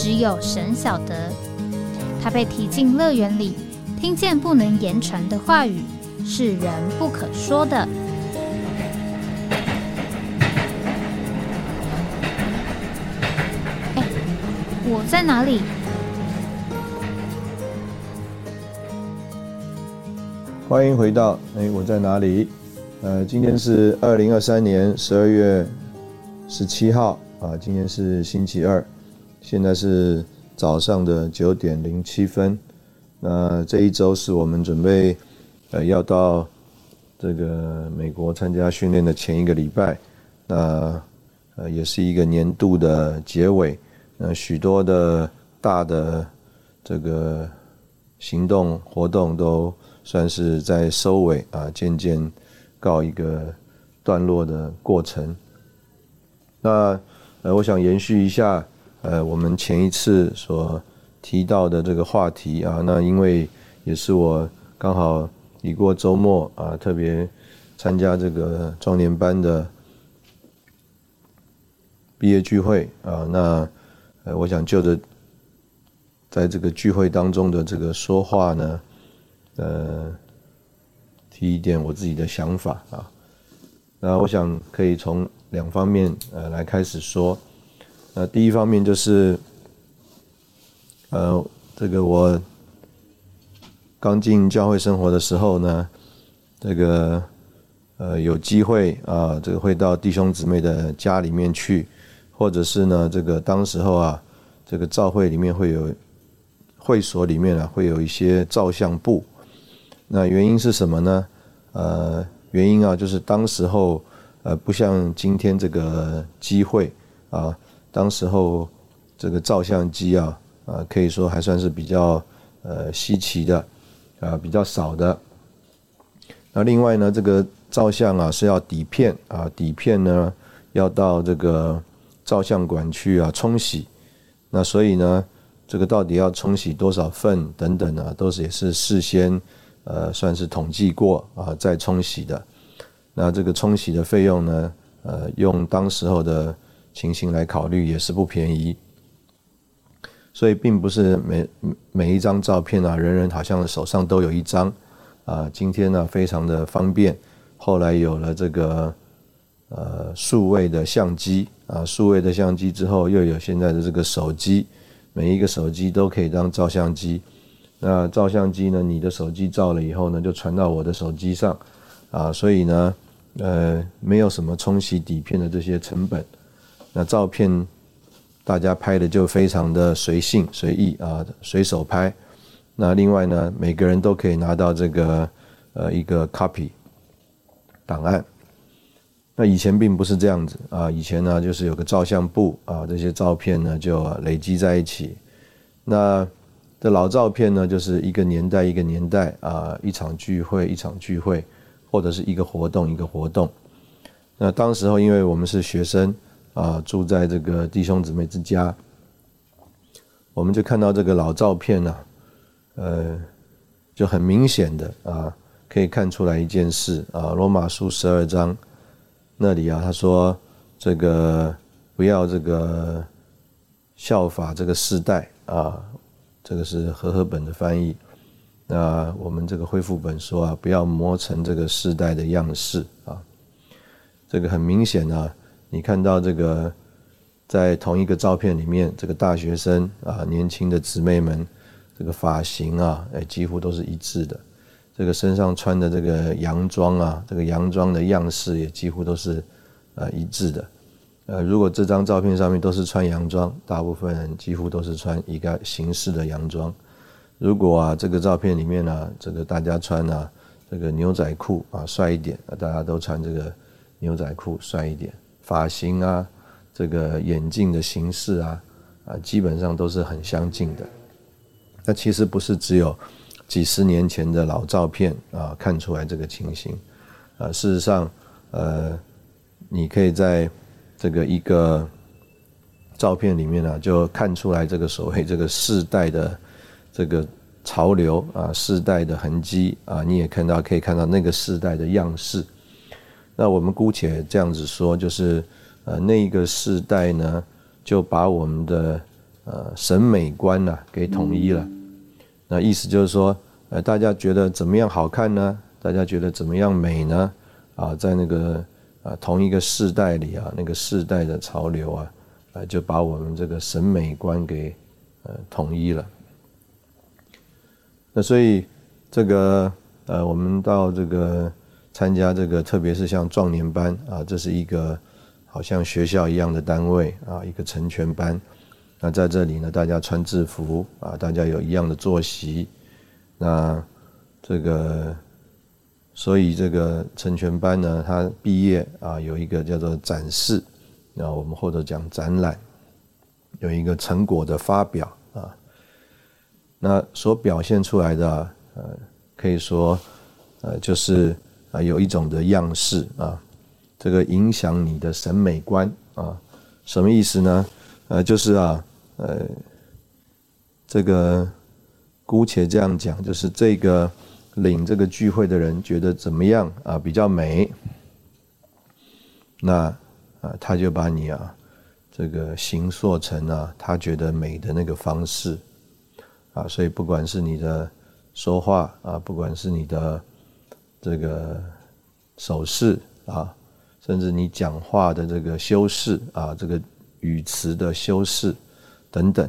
只有神晓得，他被提进乐园里，听见不能言传的话语，是人不可说的。哎，我在哪里？欢迎回到哎，我在哪里？呃，今天是二零二三年十二月十七号啊，今天是星期二。现在是早上的九点零七分，那这一周是我们准备呃要到这个美国参加训练的前一个礼拜，那呃也是一个年度的结尾，那许多的大的这个行动活动都算是在收尾啊，渐渐告一个段落的过程。那呃，我想延续一下。呃，我们前一次所提到的这个话题啊，那因为也是我刚好已过周末啊，特别参加这个壮年班的毕业聚会啊，那呃，我想就着在这个聚会当中的这个说话呢，呃，提一点我自己的想法啊，那我想可以从两方面呃来开始说。那第一方面就是，呃，这个我刚进教会生活的时候呢，这个呃有机会啊，这个会到弟兄姊妹的家里面去，或者是呢，这个当时候啊，这个教会里面会有会所里面啊会有一些照相簿，那原因是什么呢？呃，原因啊就是当时候呃不像今天这个机会啊。当时候，这个照相机啊，啊，可以说还算是比较呃稀奇的，啊，比较少的。那另外呢，这个照相啊是要底片啊，底片呢要到这个照相馆去啊冲洗。那所以呢，这个到底要冲洗多少份等等啊，都是也是事先呃算是统计过啊再冲洗的。那这个冲洗的费用呢，呃，用当时候的。情形来考虑也是不便宜，所以并不是每每一张照片啊，人人好像手上都有一张啊。今天呢，非常的方便，后来有了这个呃数位的相机啊，数位的相机之后又有现在的这个手机，每一个手机都可以当照相机。那照相机呢，你的手机照了以后呢，就传到我的手机上啊，所以呢，呃，没有什么冲洗底片的这些成本。那照片大家拍的就非常的随性随意啊，随手拍。那另外呢，每个人都可以拿到这个呃一个 copy 档案。那以前并不是这样子啊，以前呢就是有个照相簿啊，这些照片呢就累积在一起。那这老照片呢，就是一个年代一个年代啊，一场聚会一场聚会，或者是一个活动一个活动。那当时候因为我们是学生。啊，住在这个弟兄姊妹之家，我们就看到这个老照片呢，呃，就很明显的啊，可以看出来一件事啊，《罗马书》十二章那里啊，他说这个不要这个效法这个世代啊，这个是和合本的翻译。那我们这个恢复本说啊，不要磨成这个世代的样式啊，这个很明显啊。你看到这个，在同一个照片里面，这个大学生啊，年轻的姊妹们，这个发型啊，哎，几乎都是一致的。这个身上穿的这个洋装啊，这个洋装的样式也几乎都是呃一致的。呃，如果这张照片上面都是穿洋装，大部分人几乎都是穿一个形式的洋装。如果啊，这个照片里面呢，这个大家穿啊，这个牛仔裤啊，帅一点，大家都穿这个牛仔裤帅一点。发型啊，这个眼镜的形式啊，啊，基本上都是很相近的。那其实不是只有几十年前的老照片啊看出来这个情形啊，事实上，呃，你可以在这个一个照片里面呢，就看出来这个所谓 这个世代的这个潮流啊，世代的痕迹啊，你也看到可以看到那个世代的样式。那我们姑且这样子说，就是呃，那一个世代呢，就把我们的呃审美观呢给统一了。那意思就是说，呃，大家觉得怎么样好看呢？大家觉得怎么样美呢？啊，在那个啊同一个世代里啊，那个世代的潮流啊，啊，就把我们这个审美观给呃统一了。那所以这个呃，我们到这个。参加这个，特别是像壮年班啊，这是一个好像学校一样的单位啊，一个成全班。那在这里呢，大家穿制服啊，大家有一样的作息。那这个，所以这个成全班呢，他毕业啊，有一个叫做展示，那我们或者讲展览，有一个成果的发表啊。那所表现出来的，呃，可以说，呃，就是。啊，有一种的样式啊，这个影响你的审美观啊，什么意思呢？呃，就是啊，呃，这个姑且这样讲，就是这个领这个聚会的人觉得怎么样啊，比较美，那啊，他就把你啊，这个形塑成啊，他觉得美的那个方式啊，所以不管是你的说话啊，不管是你的。这个手势啊，甚至你讲话的这个修饰啊，这个语词的修饰等等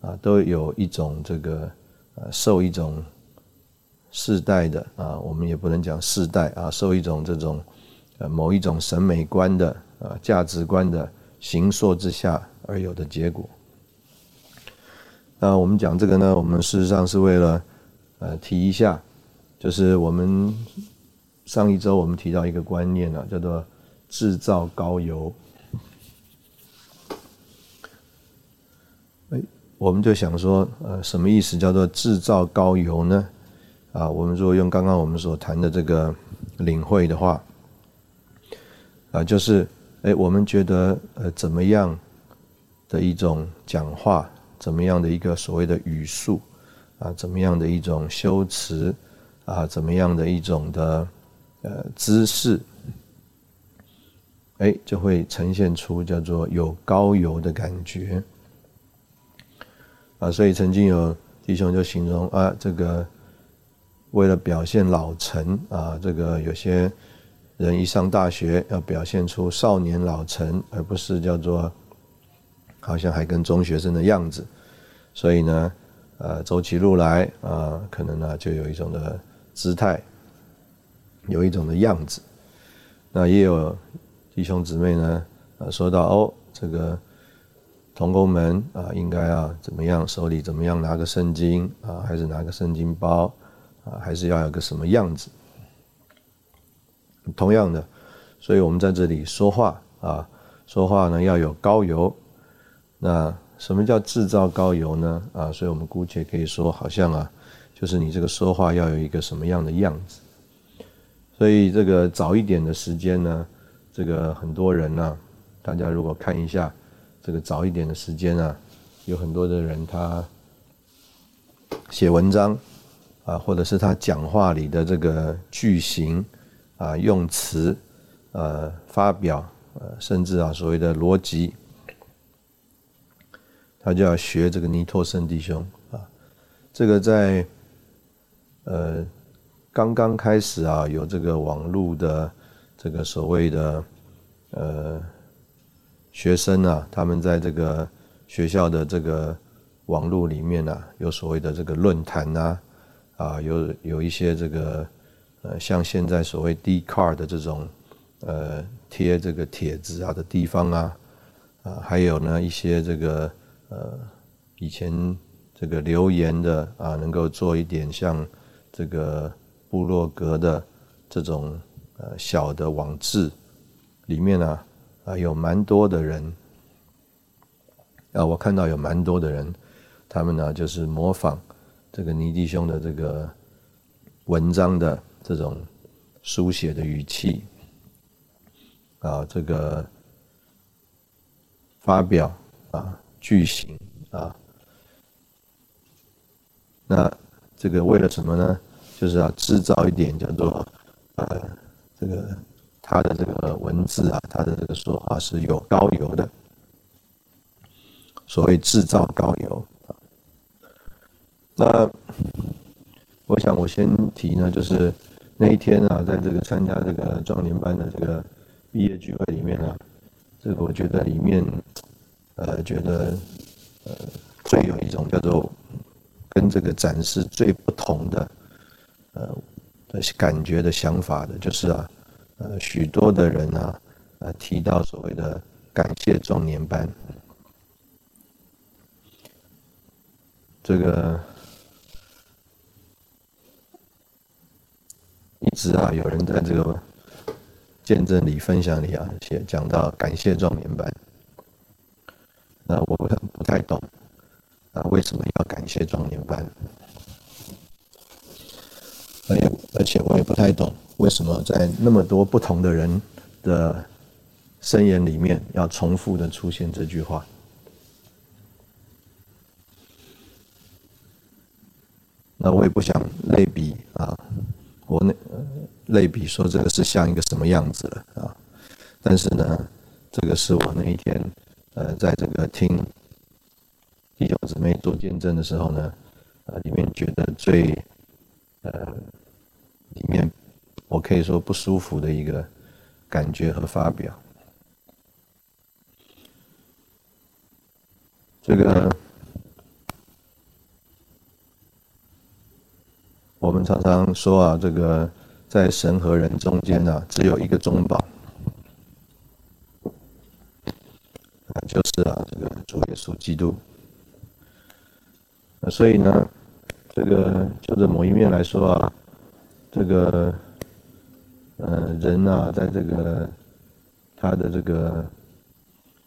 啊，都有一种这个，受一种世代的啊，我们也不能讲世代啊，受一种这种呃某一种审美观的啊价值观的形塑之下而有的结果。那我们讲这个呢，我们事实上是为了呃提一下。就是我们上一周我们提到一个观念啊，叫做制造高油。哎，我们就想说，呃，什么意思叫做制造高油呢？啊，我们如果用刚刚我们所谈的这个领会的话，啊，就是哎，我们觉得呃怎么样的一种讲话，怎么样的一个所谓的语速啊，怎么样的一种修辞。啊，怎么样的一种的呃姿势，哎，就会呈现出叫做有高油的感觉啊。所以曾经有弟兄就形容啊，这个为了表现老成啊，这个有些人一上大学要表现出少年老成，而不是叫做好像还跟中学生的样子，所以呢，呃，走起路来啊，可能呢就有一种的。姿态有一种的样子，那也有弟兄姊妹呢，啊，说到哦，这个童工们啊，应该要怎么样，手里怎么样拿个圣经啊，还是拿个圣经包啊，还是要有个什么样子？同样的，所以我们在这里说话啊，说话呢要有高油。那什么叫制造高油呢？啊，所以我们姑且可以说，好像啊。就是你这个说话要有一个什么样的样子，所以这个早一点的时间呢，这个很多人呢，大家如果看一下这个早一点的时间啊，有很多的人他写文章啊，或者是他讲话里的这个句型啊、用词呃、发表呃，甚至啊所谓的逻辑，他就要学这个尼托森弟兄啊，这个在。呃，刚刚开始啊，有这个网络的这个所谓的呃学生啊，他们在这个学校的这个网络里面啊，有所谓的这个论坛呐，啊，有有一些这个呃，像现在所谓 D card 的这种呃贴这个帖子啊的地方啊，啊，还有呢一些这个呃以前这个留言的啊，能够做一点像。这个部落格的这种呃小的网志里面呢啊有蛮多的人啊，我看到有蛮多的人，他们呢就是模仿这个尼弟兄的这个文章的这种书写的语气，啊，这个发表啊句型啊，那这个为了什么呢？就是要制造一点叫做呃这个他的这个文字啊，他的这个说话是有高油的。所谓制造高油那我想我先提呢，就是那一天啊，在这个参加这个壮年班的这个毕业聚会里面啊，这个我觉得里面呃，觉得呃，最有一种叫做跟这个展示最不同的呃的感觉的想法的，就是啊，呃，许多的人啊，呃，提到所谓的感谢壮年班。这个一直啊，有人在这个见证里、分享里啊，写讲到感谢壮年班。那我不不太懂啊，为什么要感谢壮年班？而且而且我也不太懂，为什么在那么多不同的人的声言里面，要重复的出现这句话。那我也不想类比啊，我那类比说这个是像一个什么样子了啊？但是呢，这个是我那一天呃，在这个听弟兄姊妹做见证的时候呢，啊，里面觉得最呃，里面我可以说不舒服的一个感觉和发表，这个。我们常常说啊，这个在神和人中间呢，只有一个中保，就是啊，这个主耶稣基督。所以呢，这个就着某一面来说啊，这个呃人啊，在这个他的这个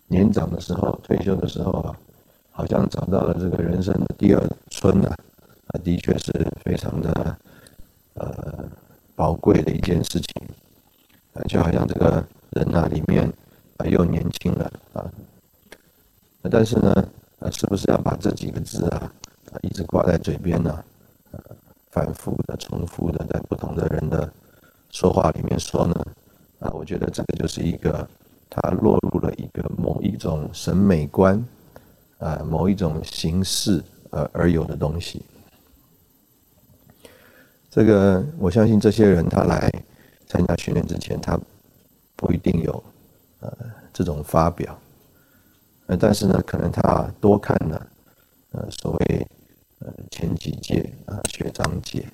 年长的时候、退休的时候啊，好像找到了这个人生的第二春啊。啊，的确是非常的呃宝贵的一件事情，啊，就好像这个人啊里面啊又年轻了啊，但是呢，啊，是不是要把这几个字啊一直挂在嘴边呢？呃，反复的、重复的在不同的人的说话里面说呢？啊，我觉得这个就是一个他落入了一个某一种审美观啊，某一种形式而而有的东西。这个我相信，这些人他来参加训练之前，他不一定有呃这种发表，呃，但是呢，可能他多看了呃所谓前几届啊学长姐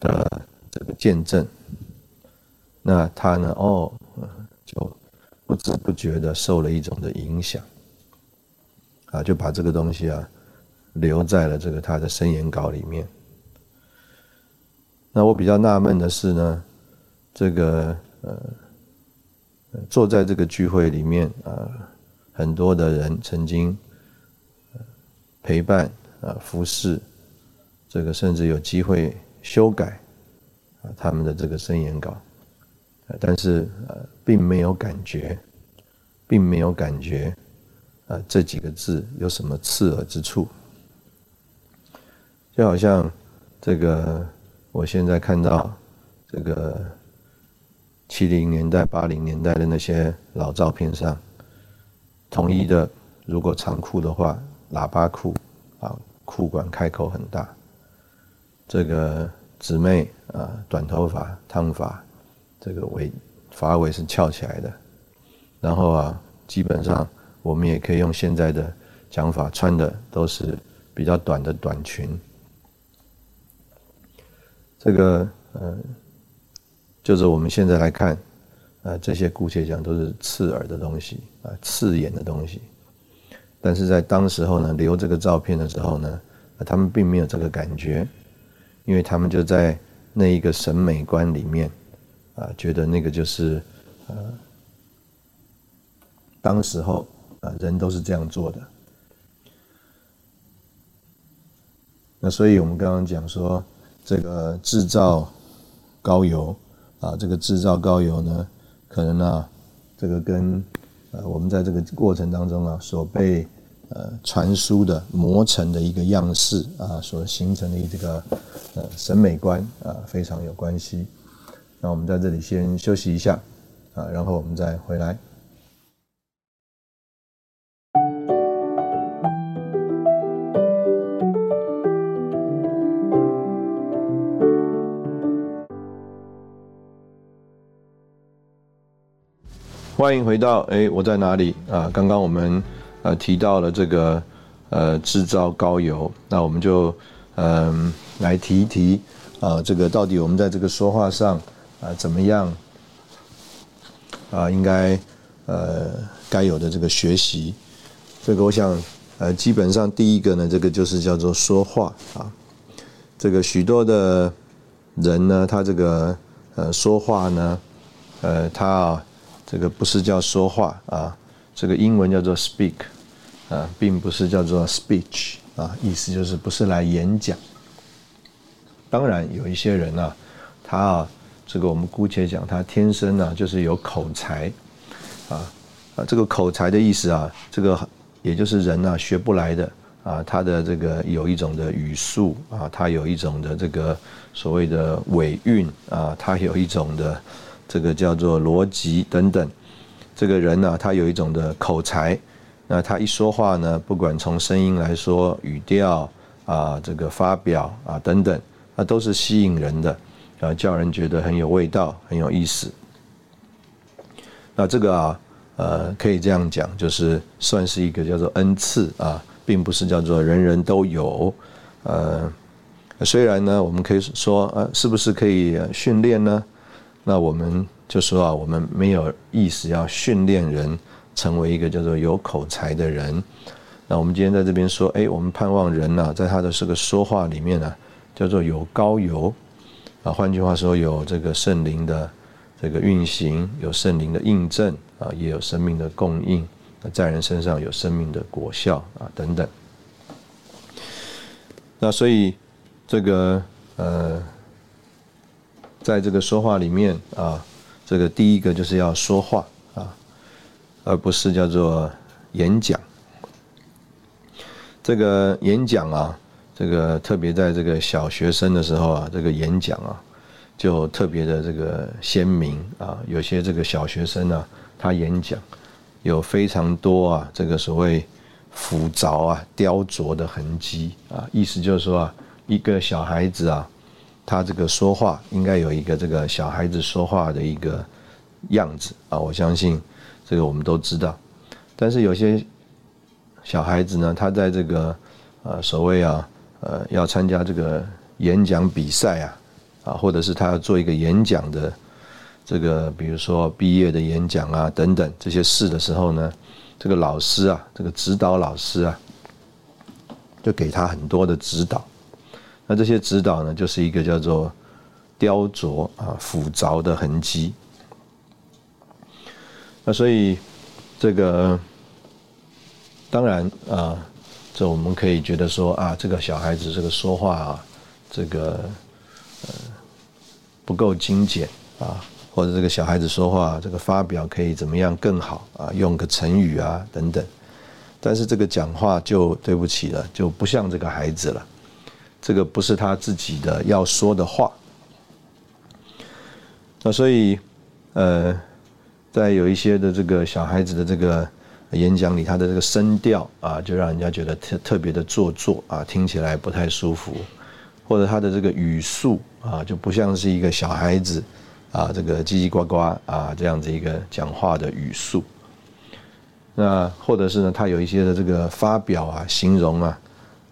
的这个见证，那他呢哦就不知不觉的受了一种的影响，啊，就把这个东西啊留在了这个他的申言稿里面。那我比较纳闷的是呢，这个呃，坐在这个聚会里面啊，很多的人曾经陪伴啊、服侍，这个甚至有机会修改啊他们的这个声言稿，但是呃，并没有感觉，并没有感觉啊这几个字有什么刺耳之处，就好像这个。我现在看到这个七零年代、八零年代的那些老照片上，统一的，如果长裤的话，喇叭裤啊，裤管开口很大。这个姊妹啊，短头发、烫发，这个尾发尾是翘起来的。然后啊，基本上我们也可以用现在的讲法，穿的都是比较短的短裙。这个呃，就是我们现在来看，啊，这些姑且讲都是刺耳的东西啊，刺眼的东西。但是在当时候呢，留这个照片的时候呢，他们并没有这个感觉，因为他们就在那一个审美观里面，啊，觉得那个就是呃，当时候啊，人都是这样做的。那所以我们刚刚讲说，这个制造高油啊，这个制造高油呢，可能啊，这个跟呃我们在这个过程当中啊所被呃传输的磨成的一个样式啊，所形成的这个呃审美观啊，非常有关系。那我们在这里先休息一下啊，然后我们再回来。欢迎回到哎，我在哪里啊？刚刚我们呃提到了这个呃制造高油，那我们就嗯来提一提啊，这个到底我们在这个说话上啊怎么样啊？应该呃该有的这个学习，这个我想呃基本上第一个呢，这个就是叫做说话啊。这个许多的人呢，他这个呃说话呢，呃他。啊这个不是叫说话啊，这个英文叫做 speak，啊，并不是叫做 speech 啊，意思就是不是来演讲。当然有一些人啊，他啊，这个我们姑且讲他天生呢就是有口才，啊啊，这个口才的意思啊，这个也就是人呢学不来的啊，他的这个有一种的语速啊，他有一种的这个所谓的尾韵啊，他有一种的。这个叫做逻辑等等，这个人呢，他有一种的口才，那他一说话呢，不管从声音来说，语调啊，这个发表啊等等，那都是吸引人的，啊，叫人觉得很有味道，很有意思。那这个啊，呃，可以这样讲，就是算是一个叫做恩赐啊，并不是叫做人人都有。呃，虽然呢，我们可以说，呃，是不是可以训练呢？那我们就说啊，我们没有意识要训练人成为一个叫做有口才的人。那我们今天在这边说，哎，我们盼望人呢，在他的这个说话里面呢，叫做有高油啊。换句话说，有这个圣灵的这个运行，有圣灵的印证啊，也有生命的供应，在人身上有生命的果效啊等等。那所以这个呃。在这个说话里面啊，这个第一个就是要说话，而不是叫做演讲。这个演讲啊，这个特别在这个小学生的时候啊，这个演讲啊，就特别的这个鲜明啊。有些这个小学生呢，他演讲有非常多啊，这个所谓复凿啊、雕琢的痕迹啊，意思就是说啊，一个小孩子啊。他这个说话应该有一个这个小孩子说话的一个样子啊，我相信这个我们都知道。但是有些小孩子呢，他在这个呃所谓啊呃要参加这个演讲比赛啊啊，或者是他要做一个演讲的这个，比如说毕业的演讲啊等等这些事的时候呢，这个老师啊，这个指导老师啊，就给他很多的指导。那这些指导呢，就是一个叫做雕琢啊、复凿的痕迹。那所以这个当然啊，这我们可以觉得说啊，这个小孩子这个说话啊，这个呃不够精简啊，或者这个小孩子说话这个发表可以怎么样更好啊，用个成语啊等等。但是这个讲话就对不起了，就不像这个孩子了。这个不是他自己的要说的话，那所以，呃，在有一些的这个小孩子的这个演讲里，他的这个声调啊，就让人家觉得特特别的做作啊，听起来不太舒服，或者他的这个语速啊，就不像是一个小孩子啊，这个叽叽呱呱啊这样子一个讲话的语速，那或者是呢，他有一些的这个发表啊，形容啊。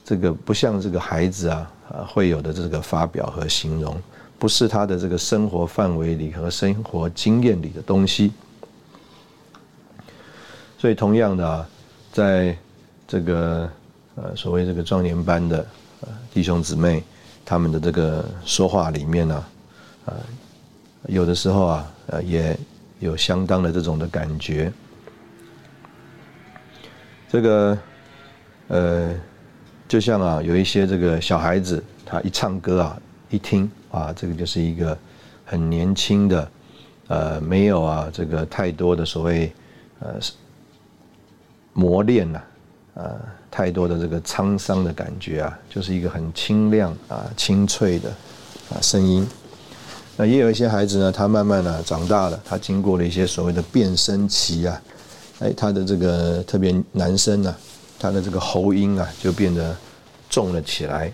这个不像这个孩子啊，啊会有的这个发表和形容，不是他的这个生活范围里和生活经验里的东西。所以同样的啊，在这个呃所谓这个壮年班的呃弟兄姊妹，他们的这个说话里面呢，啊有的时候啊，呃也有相当的这种的感觉。这个呃，就像啊，有一些这个小孩子，他一唱歌啊，一听啊，这个就是一个很年轻的，呃，没有啊，这个太多的所谓呃磨练呐，呃，太多的这个沧桑的感觉啊，就是一个很清亮啊、清脆的啊声音。那也有一些孩子呢，他慢慢的长大了，他经过了一些所谓的变声期啊，哎，他的这个特别男生呢，他的这个喉音啊就变得重了起来。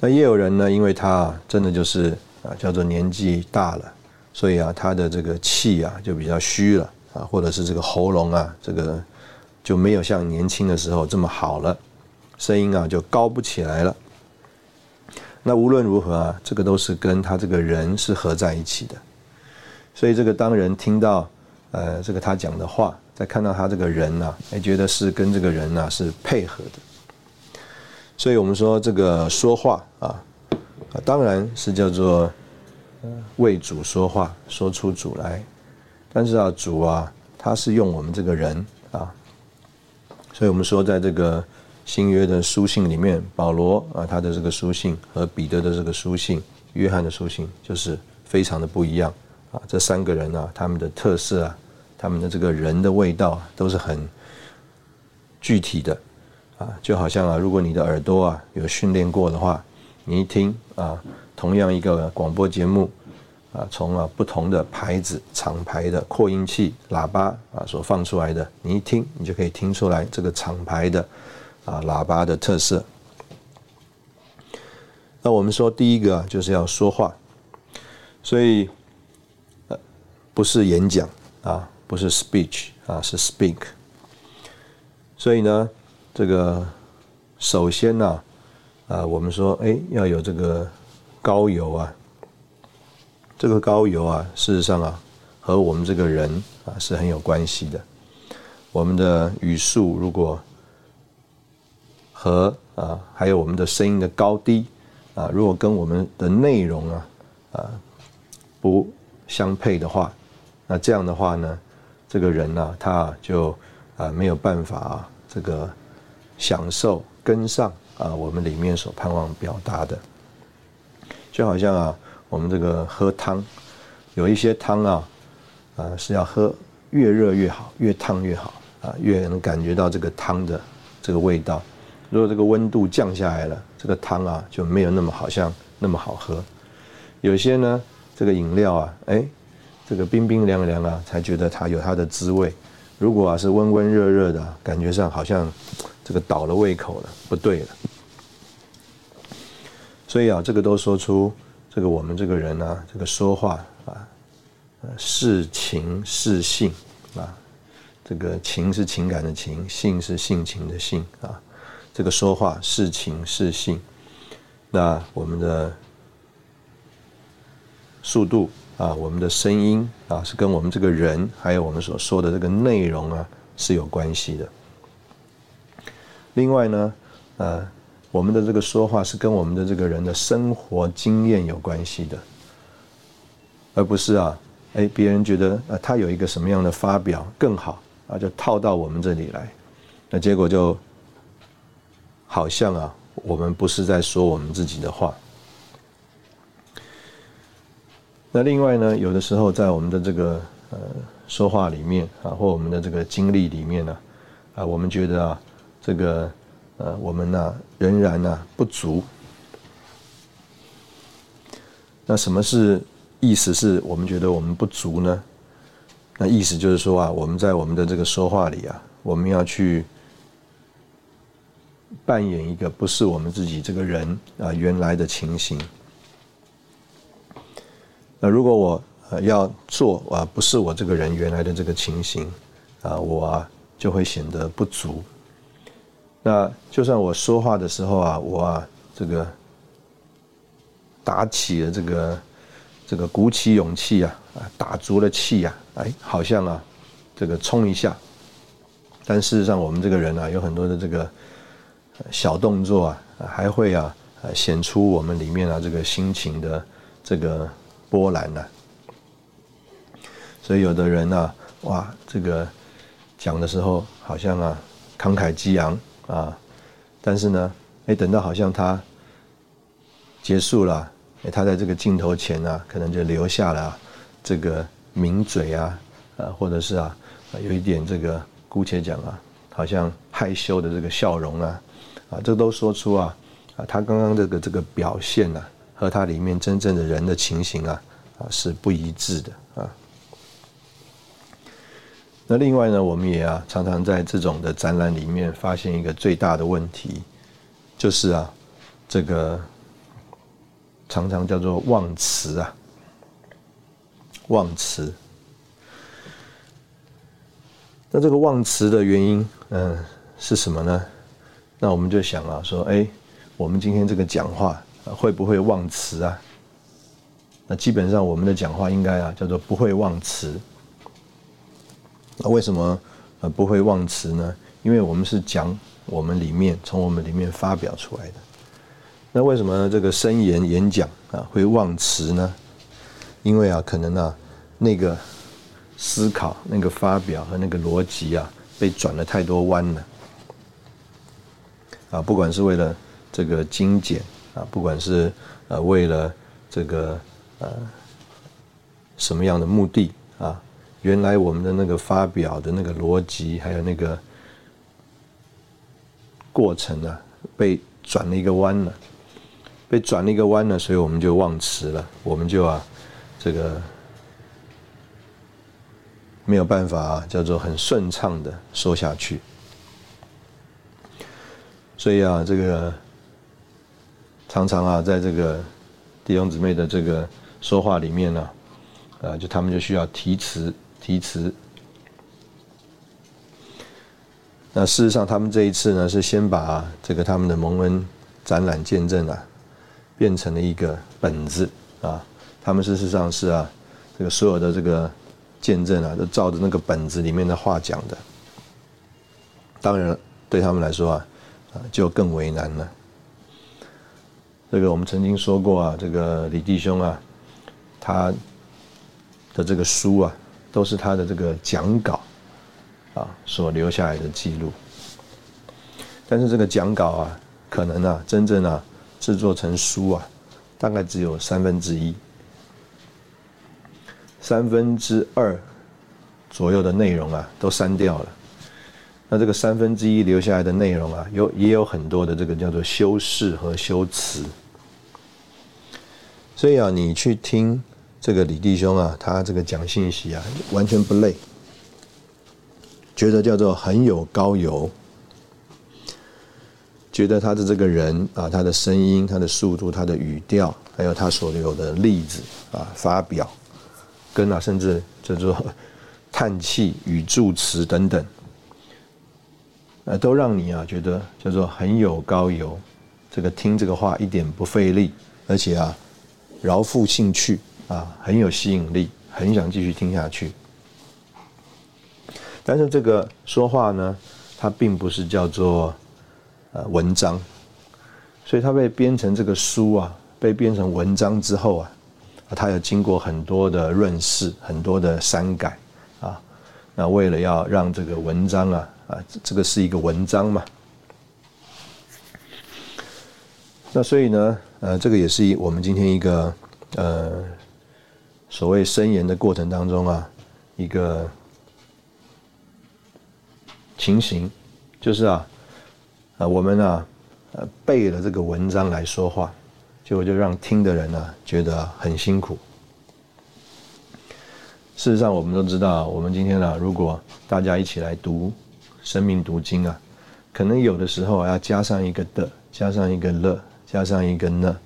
那也有人呢，因为他啊真的就是啊叫做年纪大了，所以啊他的这个气啊就比较虚了啊，或者是这个喉咙啊这个就没有像年轻的时候这么好了，声音啊就高不起来了。那无论如何啊，这个都是跟他这个人是合在一起的，所以这个当人听到呃这个他讲的话，再看到他这个人呐，哎觉得是跟这个人呐是配合的，所以我们说这个说话啊啊当然是叫做为主说话，说出主来，但是啊主啊他是用我们这个人啊，所以我们说在这个。新约的书信里面，保罗啊，他的这个书信和彼得的这个书信、约翰的书信，就是非常的不一样啊。这三个人啊，他们的特色啊，他们的这个人的味道都是很具体的啊。就好像啊，如果你的耳朵啊有训练过的话，你一听啊，同样一个广播节目啊，从啊不同的牌子、厂牌的扩音器、喇叭啊所放出来的，你一听，你就可以听出来这个厂牌的。啊，喇叭的特色。那我们说第一个就是要说话，所以呃不是演讲啊，不是 speech 啊，是 speak。所以呢，这个首先呢，啊，我们说哎要有这个高油啊，这个高油啊，事实上啊，和我们这个人啊是很有关系的。我们的语速如果和啊，还有我们的声音的高低啊，如果跟我们的内容啊啊不相配的话，那这样的话呢，这个人呢，他就啊没有办法啊这个享受跟上啊我们里面所盼望表达的，就好像啊我们这个喝汤，有一些汤啊啊是要喝越热越好，越烫越好啊，越能感觉到这个汤的这个味道。如果这个温度降下来了，这个汤啊就没有那么好像那么好喝。有些呢，这个饮料啊，哎，这个冰冰凉凉啊，才觉得它有它的滋味。如果啊是温温热热的，感觉上好像这个倒了胃口了，不对了。所以啊，这个都说出这个我们这个人啊，这个说话啊，是情是性啊，这个情是情感的情，性是性情的性啊。这个说话是情是性，那我们的速度啊，我们的声音啊，是跟我们这个人还有我们所说的这个内容啊是有关系的。另外呢，呃，我们的这个说话是跟我们的这个人的生活经验有关系的，而不是啊，哎，别人觉得呃他有一个什么样的发表更好啊，就套到我们这里来，那结果就。好像啊，我们不是在说我们自己的话。那另外呢，有的时候在我们的这个呃说话里面啊，或我们的这个经历里面呢，啊，我们觉得啊，这个呃我们呢仍然呢不足。那什么是意思？是我们觉得我们不足呢？那意思就是说啊，我们在我们的这个说话里啊，我们要去。扮演一个不是我们自己这个人啊原来的情形。那如果我呃要做啊不是我这个人原来的这个情形啊，我啊就会显得不足。那就算我说话的时候啊，我啊这个打起了这个这个鼓起勇气啊啊打足了气呀，哎好像啊这个冲一下，但事实上我们这个人啊有很多的这个。小动作啊，还会啊，显出我们里面啊这个心情的这个波澜呢。所以有的人呢，哇，这个讲的时候好像啊慷慨激昂啊，但是呢，哎，等到好像他结束了，哎，他在这个镜头前呢，可能就留下了这个抿嘴啊，啊，或者是啊，有一点这个姑且讲啊，好像害羞的这个笑容啊，啊，这都说出啊，啊，他刚刚这个这个表现呢，和他里面真正的人的情形啊，啊，是不一致的啊。那另外呢，我们也啊常常在这种的展览里面发现一个最大的问题，就是啊，这个常常叫做忘词啊，忘词。那这个忘词的原因，嗯，是什么呢？那我们就想啊，说，哎，我们今天这个讲话会不会忘词啊？那基本上我们的讲话应该啊叫做不会忘词。那为什么呃不会忘词呢？因为我们是讲我们里面从我们里面发表出来的。那为什么这个声言演讲啊会忘词呢？因为啊可能啊那个思考、那个发表和那个逻辑啊被转了太多弯了。啊，不管是为了这个精简啊，不管是呃为了这个呃什么样的目的啊。原来我们的那个发表的那个逻辑，还有那个过程啊，被转了一个弯了，被转了一个弯了，所以我们就忘词了，我们就啊，这个没有办法啊，叫做很顺畅的说下去。所以啊，这个常常啊，在这个弟兄姊妹的这个说话里面呢，啊，就他们就需要提词。提词。那事实上，他们这一次呢，是先把这个他们的蒙恩展览见证啊，变成了一个本子啊。他们事实上是啊，这个所有的这个见证啊，都照着那个本子里面的话讲的。当然，对他们来说啊，啊，就更为难了。这个我们曾经说过啊，这个李弟兄啊，他的这个书啊。都是他的这个讲稿啊所留下来的记录，但是这个讲稿啊，可能啊，真正啊制作成书啊，大概只有三分之一，三分之二左右的内容啊都删掉了。那这个三分之一留下来的内容啊，有也有很多的这个叫做修饰和修辞，所以啊，你去听。这个李弟兄啊，他这个讲信息啊，完全不累，觉得叫做很有高油，觉得他的这个人啊，他的声音、他的速度、他的语调，还有他所有的例子啊，发表，跟啊，甚至叫做叹气、语助词等等，呃，都让你啊觉得叫做很有高油，这个听这个话一点不费力，而且啊，饶富兴趣。啊，很有吸引力，很想继续听下去。但是这个说话呢，它并不是叫做呃文章，所以它被编成这个书啊，被编成文章之后啊，它有经过很多的润饰，很多的删改啊。那为了要让这个文章啊啊，这个是一个文章嘛，那所以呢，呃，这个也是我们今天一个呃。所谓申言的过程当中啊，一个情形就是啊，啊我们啊，呃背了这个文章来说话，结果就让听的人呢觉得很辛苦。事实上，我们都知道，我们今天呢，如果大家一起来读《生命读经》啊，可能有的时候要加上一个的，加上一个了，加上一个呢，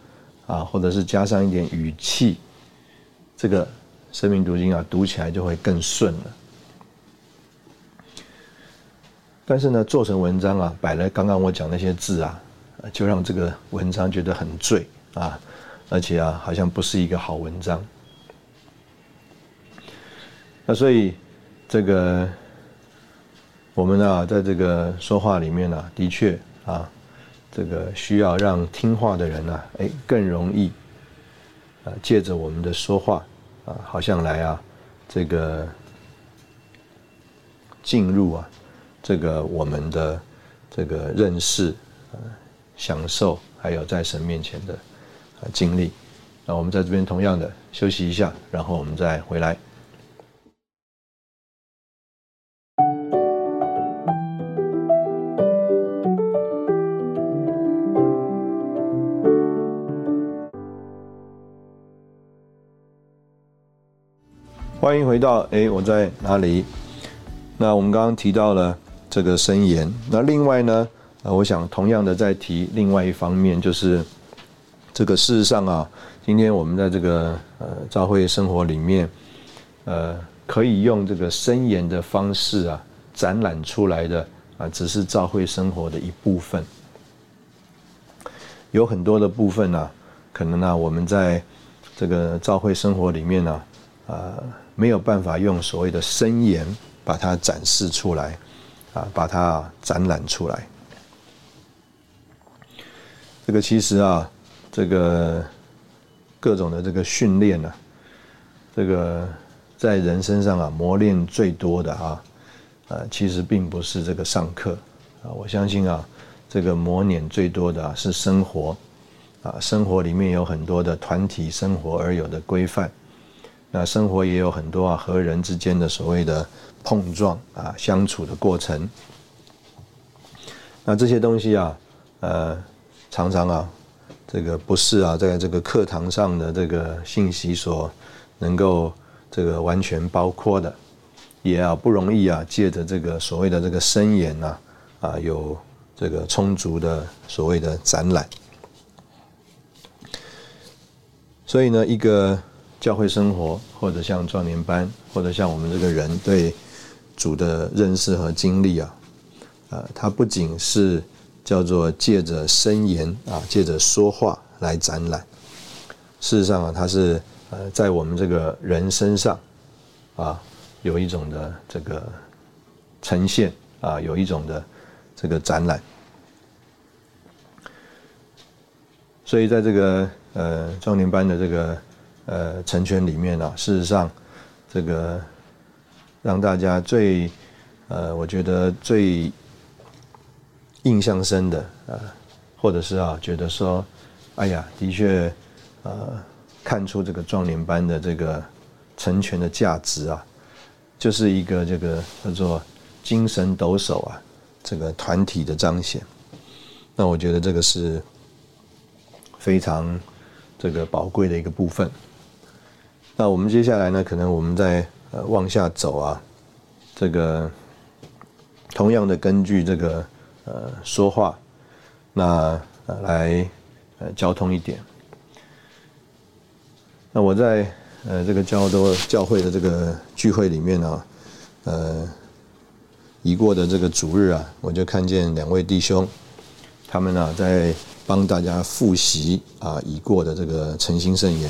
啊，或者是加上一点语气。这个生命读经啊，读起来就会更顺了。但是呢，做成文章啊，摆了刚刚我讲那些字啊，就让这个文章觉得很醉啊，而且啊，好像不是一个好文章。那所以这个我们呢，在这个说话里面呢，的确啊，这个需要让听话的人呢，哎，更容易。啊，借着我们的说话，啊，好像来啊，这个进入啊这个我们的这个认识、啊享受，还有在神面前的啊经历。那我们在这边同样的休息一下，然后我们再回来。欢迎回到哎，我在哪里？那我们刚刚提到了这个申言，那另外呢，呃，我想同样的再提另外一方面，就是这个事实上啊，今天我们在这个呃教会生活里面，呃，可以用这个申言的方式啊展览出来的啊，只是教会生活的一部分，有很多的部分呢，可能呢我们在这个教会生活里面呢，啊。没有办法用所谓的声言把它展示出来，啊，把它展览出来。这个其实啊，这个各种的这个训练呢，这个在人身上啊磨练最多的啊，呃，其实并不是这个上课啊，我相信啊，这个磨练最多的啊是生活，啊，生活里面有很多的团体生活而有的规范。那生活也有很多啊，和人之间的所谓的碰撞啊，相处的过程。那这些东西啊，呃，常常啊，这个不是啊，在这个课堂上的这个信息所能够这个完全包括的，也啊不容易啊，借着这个所谓的这个声言呐，啊，有这个充足的所谓的展览。所以呢，一个。教会生活，或者像壮年班，或者像我们这个人对主的认识和经历啊，呃，它不仅是叫做借着声言啊，借着说话来展览。事实上啊，它是呃，在我们这个人身上啊，有一种的这个呈现啊，有一种的这个展览。所以在这个呃壮年班的这个。呃，成全里面啊，事实上，这个让大家最呃，我觉得最印象深的啊，或者是啊，觉得说，哎呀，的确，呃，看出这个壮年班的这个成全的价值啊，就是一个这个叫做精神抖擞啊，这个团体的彰显。那我觉得这个是非常这个宝贵的一个部分。那我们接下来呢？可能我们在呃往下走啊，这个同样的根据这个呃说话，那来呃交通一点。那我在呃这个教多教会的这个聚会里面呢，呃，已过的这个主日啊，我就看见两位弟兄，他们呢在帮大家复习啊已过的这个诚心圣言。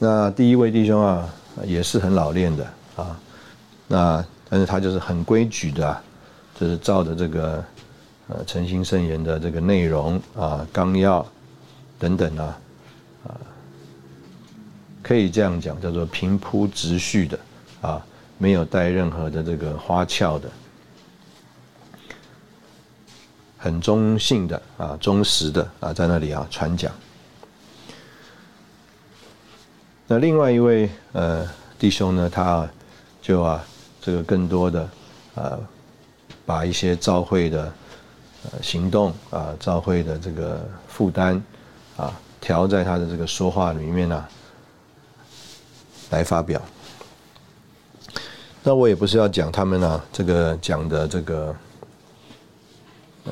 那第一位弟兄啊，也是很老练的啊，那但是他就是很规矩的，就是照着这个呃诚心圣言的这个内容啊纲要等等啊啊，可以这样讲，叫做平铺直叙的啊，没有带任何的这个花俏的，很中性的啊，忠实的啊，在那里啊传讲。那另外一位呃弟兄呢，他就啊这个更多的啊把一些召会的行动啊召会的这个负担啊调在他的这个说话里面呢来发表。那我也不是要讲他们啊这个讲的这个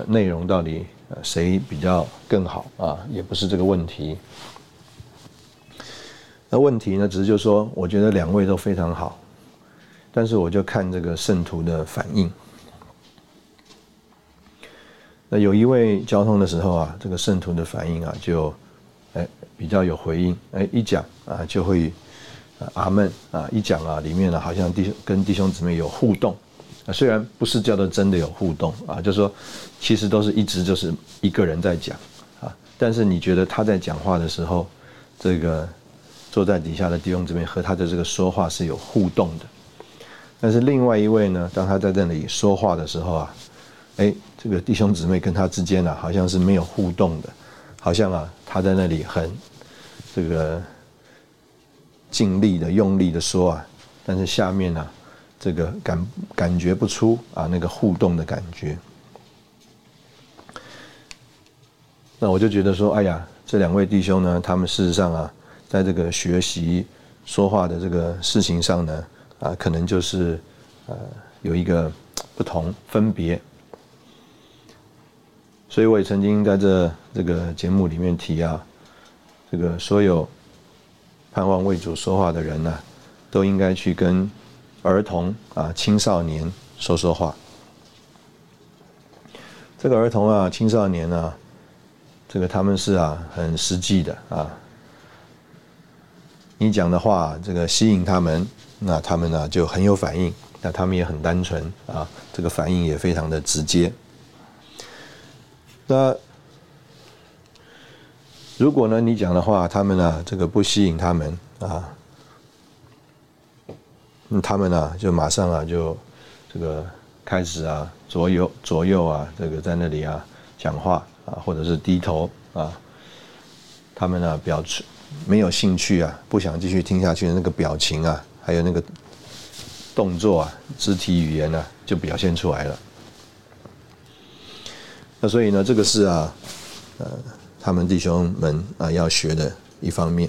内容到底谁比较更好啊，也不是这个问题。问题呢？只是就说，我觉得两位都非常好，但是我就看这个圣徒的反应。那有一位交通的时候啊，这个圣徒的反应啊，就哎比较有回应，哎一讲啊就会阿门啊一讲啊里面呢好像弟兄跟弟兄姊妹有互动啊，虽然不是叫做真的有互动啊，就说其实都是一直就是一个人在讲啊，但是你觉得他在讲话的时候，这个。坐在底下的弟兄姊妹和他的这个说话是有互动的，但是另外一位呢，当他在这里说话的时候啊，哎，这个弟兄姊妹跟他之间呢，好像是没有互动的，好像啊，他在那里很这个尽力的、用力的说啊，但是下面呢，这个感感觉不出啊那个互动的感觉。那我就觉得说，哎呀，这两位弟兄呢，他们事实上啊，在这个学习说话的这个事情上呢，啊，可能就是呃有一个不同分别。所以我也曾经在这这个节目里面提啊，这个所有盼望为主说话的人呢，都应该去跟儿童啊、青少年说说话。这个儿童啊、青少年啊。这个他们是啊，很实际的啊。你讲的话，这个吸引他们，那他们呢就很有反应。那他们也很单纯啊，这个反应也非常的直接。那如果呢你讲的话，他们呢这个不吸引他们啊，那他们呢就马上啊就这个开始啊左右左右啊这个在那里啊讲话。啊，或者是低头啊，他们呢表示没有兴趣啊，不想继续听下去的那个表情啊，还有那个动作啊，肢体语言呢就表现出来了。那所以呢，这个是啊，呃，他们弟兄们啊要学的一方面。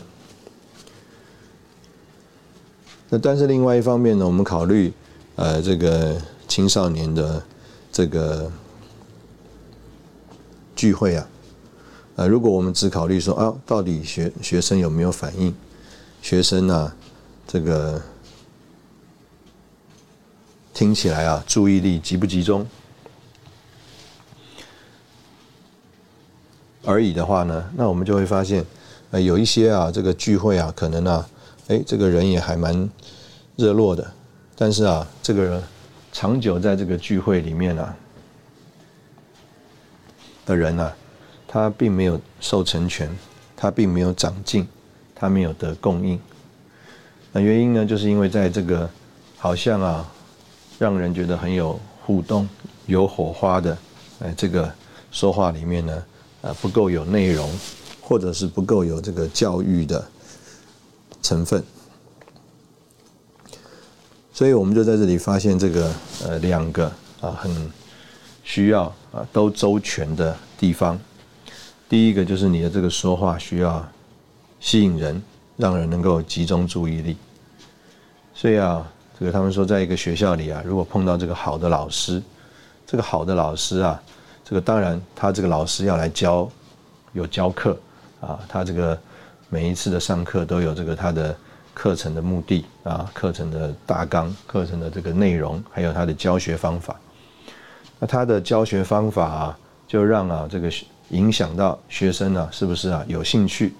那但是另外一方面呢，我们考虑呃这个青少年的这个。聚会啊，呃，如果我们只考虑说啊，到底学学生有没有反应，学生呢，这个听起来啊，注意力集不集中而已的话呢，那我们就会发现，呃，有一些啊，这个聚会啊，可能啊，哎，这个人也还蛮热络的，但是啊，这个人长久在这个聚会里面啊。的人呢，他并没有受成全，他并没有长进，他没有得供应。那原因呢，就是因为在这个好像啊，让人觉得很有互动、有火花的，哎，这个说话里面呢，啊，不够有内容，或者是不够有这个教育的成分。所以我们就在这里发现这个呃两个啊很。需要啊都周全的地方，第一个就是你的这个说话需要吸引人，让人能够集中注意力。所以啊，这个他们说，在一个学校里啊，如果碰到这个好的老师，这个好的老师啊，这个当然他这个老师要来教，有教课啊，他这个每一次的上课都有这个他的课程的目的啊，课程的大纲、课程的这个内容，还有他的教学方法。那他的教学方法啊，就让啊这个影响到学生呢，是不是啊有兴趣？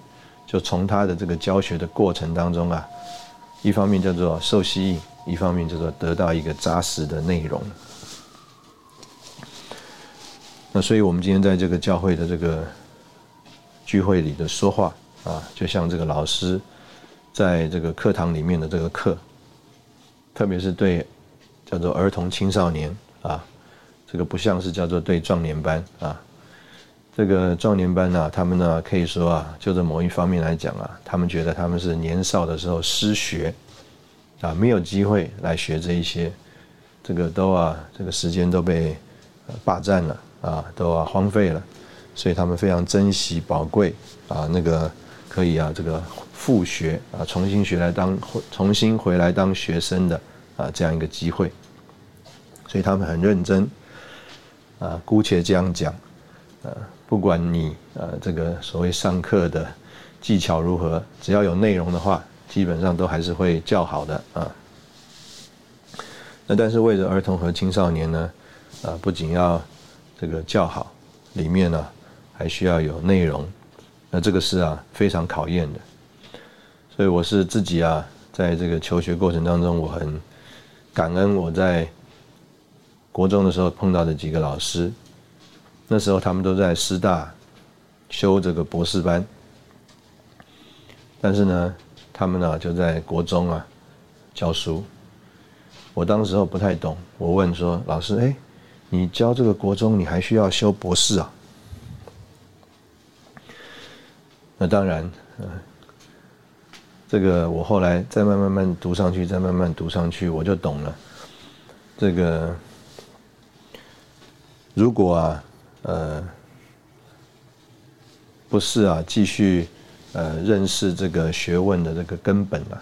就从他的这个教学的过程当中啊，一方面叫做受吸引，一方面叫做得到一个扎实的内容。那所以我们今天在这个教会的这个聚会里的说话啊，就像这个老师在这个课堂里面的这个课，特别是对叫做儿童青少年啊。这个不像是叫做对壮年班啊，这个壮年班呢，他们呢可以说啊，就在某一方面来讲啊，他们觉得他们是年少的时候失学，啊，没有机会来学这一些，这个都啊，这个时间都被霸占了啊，都啊荒废了，所以他们非常珍惜宝贵啊，那个可以啊，这个复学啊，重新学来当重新回来当学生的啊这样一个机会，所以他们很认真。啊，姑且这样讲，呃，不管你呃这个所谓上课的技巧如何，只要有内容的话，基本上都还是会较好的啊。那但是为了儿童和青少年呢，啊，不仅要这个较好，里面呢还需要有内容，那这个是啊非常考验的。所以我是自己啊，在这个求学过程当中，我很感恩我在。国中的时候碰到的几个老师，那时候他们都在师大修这个博士班，但是呢，他们呢就在国中啊教书。我当时候不太懂，我问说：“老师，哎，你教这个国中，你还需要修博士啊？”那当然，嗯，这个我后来再慢慢慢读上去，再慢慢读上去，我就懂了。这个如果啊，呃，不是啊，继续呃认识这个学问的这个根本啊。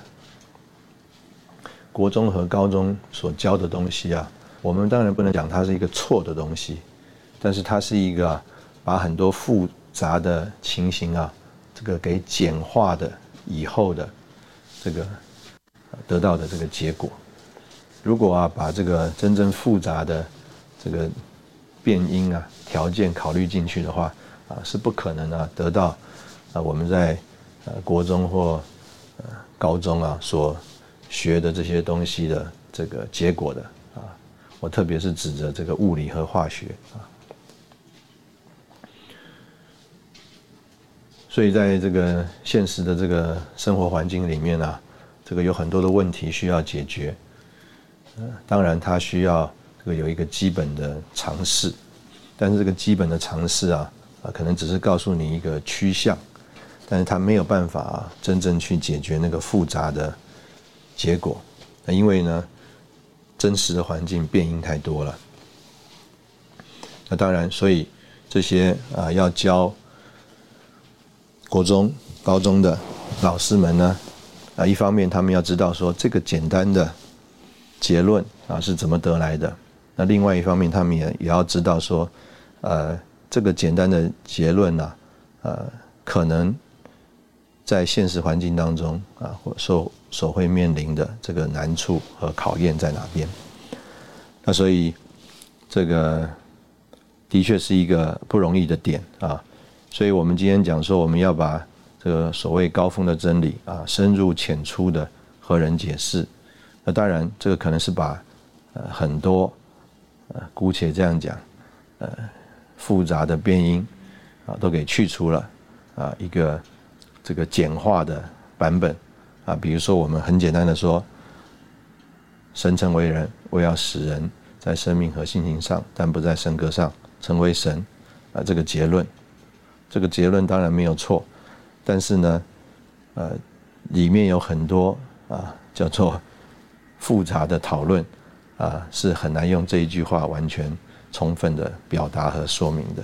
国中和高中所教的东西啊，我们当然不能讲它是一个错的东西，但是它是一个把很多复杂的情形啊，这个给简化的以后的这个得到的这个结果。如果啊把这个真正复杂的这个变音啊条件考虑进去的话啊，是不可能啊得到啊我们在呃国中或呃高中啊所。学的这些东西的这个结果的啊，我特别是指着这个物理和化学啊，所以在这个现实的这个生活环境里面啊，这个有很多的问题需要解决，嗯，当然它需要这个有一个基本的尝试，但是这个基本的尝试啊啊，可能只是告诉你一个趋向，但是它没有办法真正去解决那个复杂的。结果，那因为呢，真实的环境变因太多了。那当然，所以这些啊要教国中、高中的老师们呢，啊一方面他们要知道说这个简单的结论啊是怎么得来的，那另外一方面他们也也要知道说，呃这个简单的结论呢，呃可能。在现实环境当中啊，或所所会面临的这个难处和考验在哪边？那所以这个的确是一个不容易的点啊。所以我们今天讲说，我们要把这个所谓高峰的真理啊，深入浅出的和人解释。那当然，这个可能是把呃很多呃姑且这样讲呃复杂的变音啊都给去除了啊一个。这个简化的版本啊，比如说我们很简单的说，神成为人，为要使人在生命和性情上，但不在神格上成为神啊，这个结论，这个结论当然没有错，但是呢，呃，里面有很多啊叫做复杂的讨论啊，是很难用这一句话完全充分的表达和说明的，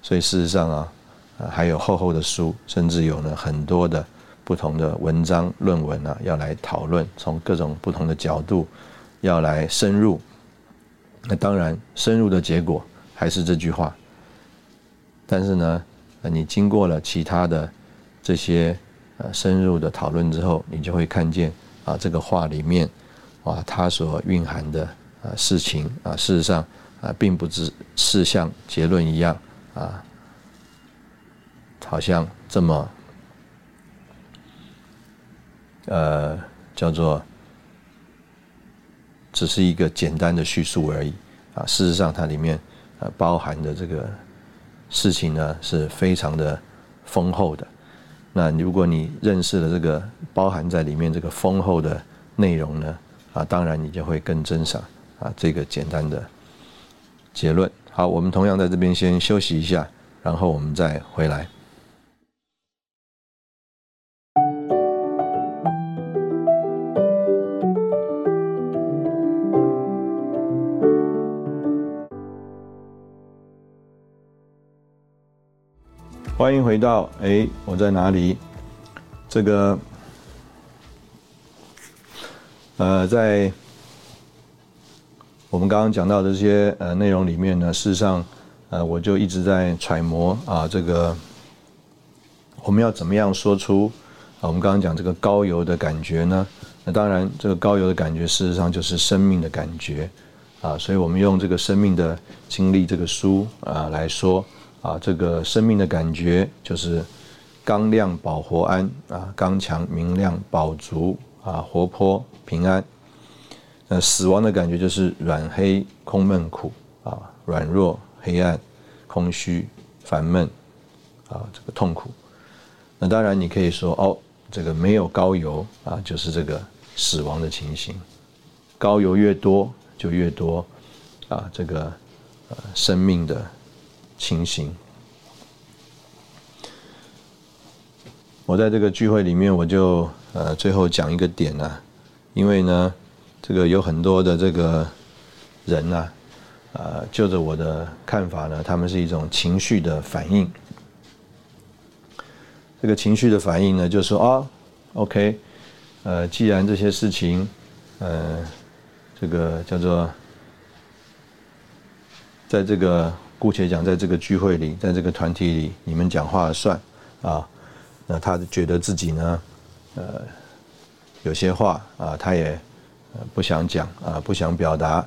所以事实上啊。啊，还有厚厚的书，甚至有呢很多的不同的文章论文啊，要来讨论，从各种不同的角度要来深入。那当然，深入的结果还是这句话。但是呢，你经过了其他的这些呃深入的讨论之后，你就会看见啊，这个话里面啊，它所蕴含的啊事情啊，事实上啊，并不只是像结论一样啊。好像这么，呃，叫做只是一个简单的叙述而已啊。事实上，它里面呃包含的这个事情呢，是非常的丰厚的。那如果你认识了这个包含在里面这个丰厚的内容呢，啊，当然你就会更珍赏啊这个简单的结论。好，我们同样在这边先休息一下，然后我们再回来。欢迎回到哎，我在哪里？这个呃，在我们刚刚讲到的这些呃内容里面呢，事实上呃，我就一直在揣摩啊，这个我们要怎么样说出啊？我们刚刚讲这个高油的感觉呢？那当然，这个高油的感觉事实上就是生命的感觉啊，所以我们用这个生命的经历这个书啊来说。啊，这个生命的感觉就是刚亮、保活、安啊，刚强、明亮、保足啊，活泼、平安。那死亡的感觉就是软、黑、空、闷、苦啊，软弱、黑暗、空虚、烦闷啊，这个痛苦。那当然，你可以说哦，这个没有高油啊，就是这个死亡的情形。高油越多，就越多啊，这个呃生命的情形。我在这个聚会里面，我就呃最后讲一个点呢，因为呢，这个有很多的这个人呢，呃，就着我的看法呢，他们是一种情绪的反应。这个情绪的反应呢，就是说啊，OK，呃，既然这些事情，呃，这个叫做，在这个姑且讲，在这个聚会里，在这个团体里，你们讲话算啊，那他觉得自己呢，呃，有些话啊，他也不想讲啊，不想表达，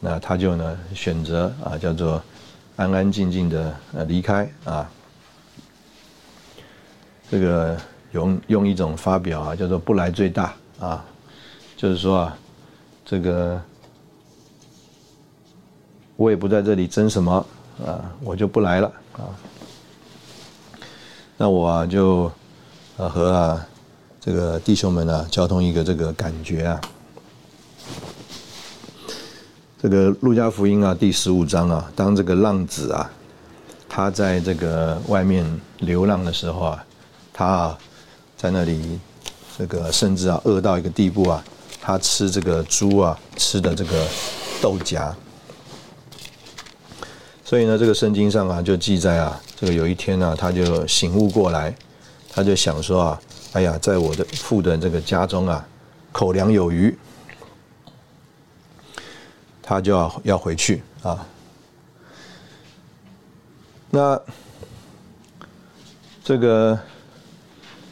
那他就呢选择啊，叫做安安静静的呃离开啊。这个用用一种发表啊，叫做“不来最大”啊，就是说啊，这个我也不在这里争什么啊，我就不来了啊。那我啊就啊和啊这个弟兄们呢交通一个这个感觉啊，这个路加福音啊第十五章啊，当这个浪子啊他在这个外面流浪的时候啊。他啊，在那里，这个甚至啊饿到一个地步啊，他吃这个猪啊吃的这个豆荚。所以呢，这个圣经上啊就记载啊，这个有一天呢，他就醒悟过来，他就想说啊，哎呀，在我的父的这个家中啊，口粮有余，他就要要回去啊。那这个。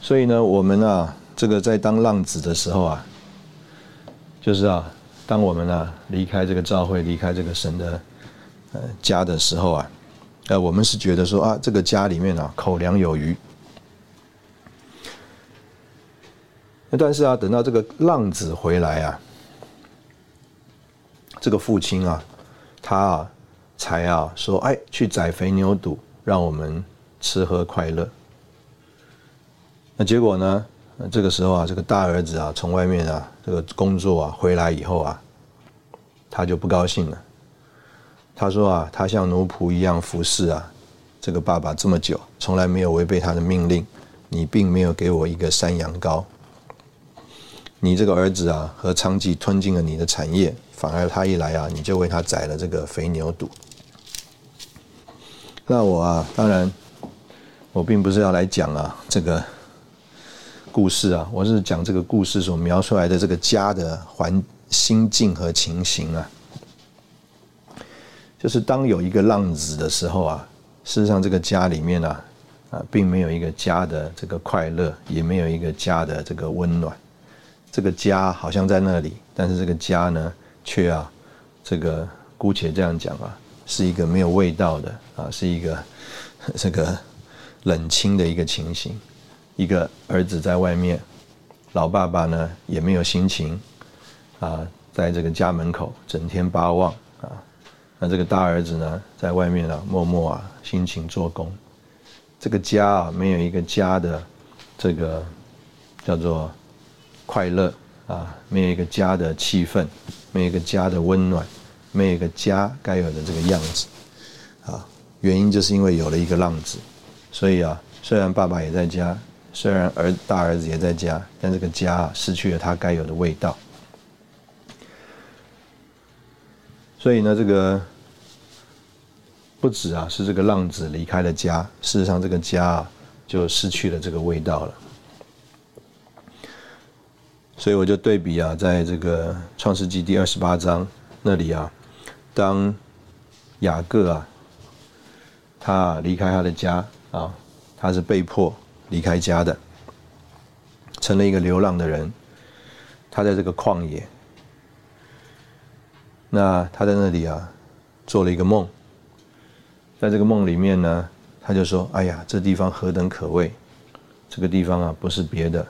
所以呢，我们啊，这个在当浪子的时候啊，就是啊，当我们啊离开这个教会、离开这个神的呃家的时候啊，呃，我们是觉得说啊，这个家里面啊口粮有余。但是啊，等到这个浪子回来啊，这个父亲啊，他啊才啊说，哎，去宰肥牛肚，让我们吃喝快乐。那结果呢？这个时候啊，这个大儿子啊，从外面啊，这个工作啊回来以后啊，他就不高兴了。他说啊，他像奴仆一样服侍啊，这个爸爸这么久，从来没有违背他的命令。你并没有给我一个山羊羔。你这个儿子啊，和娼妓吞进了你的产业，反而他一来啊，你就为他宰了这个肥牛肚。那我啊，当然，我并不是要来讲啊这个。故事啊，我是讲这个故事所描出来的这个家的环心境和情形啊，就是当有一个浪子的时候啊，事实上这个家里面啊，啊，并没有一个家的这个快乐，也没有一个家的这个温暖。这个家好像在那里，但是这个家呢，却啊，这个姑且这样讲啊，是一个没有味道的啊，是一个 这个冷清的一个情形。一个儿子在外面，老爸爸呢也没有心情，啊，在这个家门口整天巴望啊，那这个大儿子呢在外面啊默默啊辛勤做工，这个家啊没有一个家的这个叫做快乐啊，没有一个家的气氛，没有一个家的温暖，没有一个家该有的这个样子，啊，原因就是因为有了一个浪子，所以啊，虽然爸爸也在家。虽然儿大儿子也在家，但这个家失去了他该有的味道。所以呢，这个不止啊，是这个浪子离开了家，事实上这个家啊就失去了这个味道了。所以我就对比啊，在这个创世纪第二十八章那里啊，当雅各啊，他离开他的家啊，他是被迫。离开家的，成了一个流浪的人。他在这个旷野，那他在那里啊，做了一个梦。在这个梦里面呢，他就说：“哎呀，这地方何等可畏！这个地方啊，不是别的，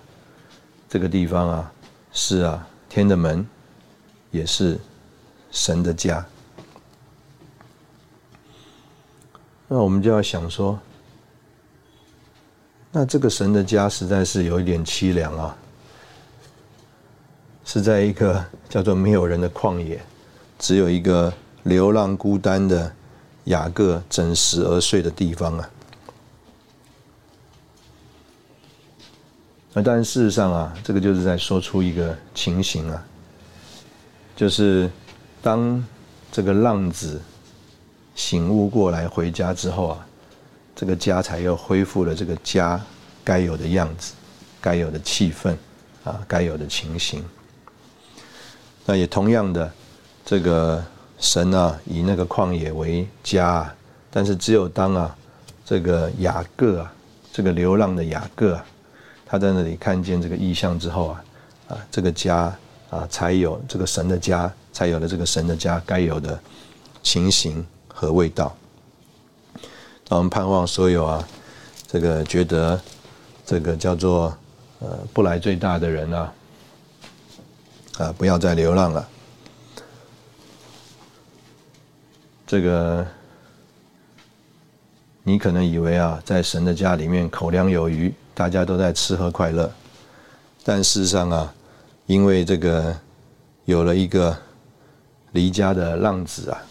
这个地方啊，是啊，天的门，也是神的家。”那我们就要想说。那这个神的家实在是有一点凄凉啊！是在一个叫做没有人的旷野，只有一个流浪孤单的雅各枕食而睡的地方啊。那但事实上啊，这个就是在说出一个情形啊，就是当这个浪子醒悟过来回家之后啊，这个家才又恢复了这个家该有的样子，该有的气氛啊，该有的情形。那也同样的，这个神啊，以那个旷野为家，但是只有当啊，这个雅各啊，这个流浪的雅各啊，他在那里看见这个意象之后啊，啊，这个家啊，才有这个神的家，才有了这个神的家该有的情形和味道。那我们盼望所有啊，这个觉得这个叫做呃不来最大的人啊。啊，不要再流浪了。这个，你可能以为啊，在神的家里面口粮有余，大家都在吃喝快乐，但事实上啊，因为这个有了一个离家的浪子啊，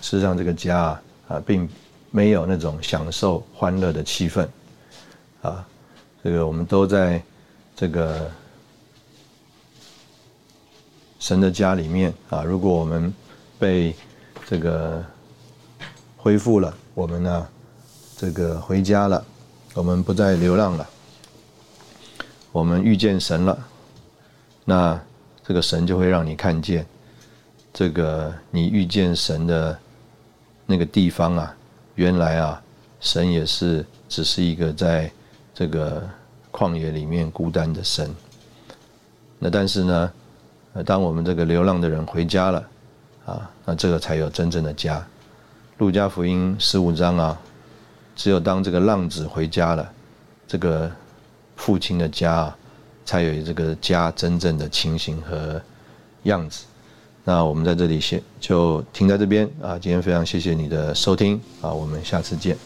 事实上这个家啊啊，并没有那种享受欢乐的气氛啊。这个我们都在这个。神的家里面啊，如果我们被这个恢复了，我们呢，这个回家了，我们不再流浪了，我们遇见神了，那这个神就会让你看见，这个你遇见神的那个地方啊，原来啊，神也是只是一个在这个旷野里面孤单的神，那但是呢？当我们这个流浪的人回家了，啊，那这个才有真正的家。路加福音十五章啊，只有当这个浪子回家了，这个父亲的家才有这个家真正的情形和样子。那我们在这里先就停在这边啊今天非常谢谢你的收听啊我们下次见。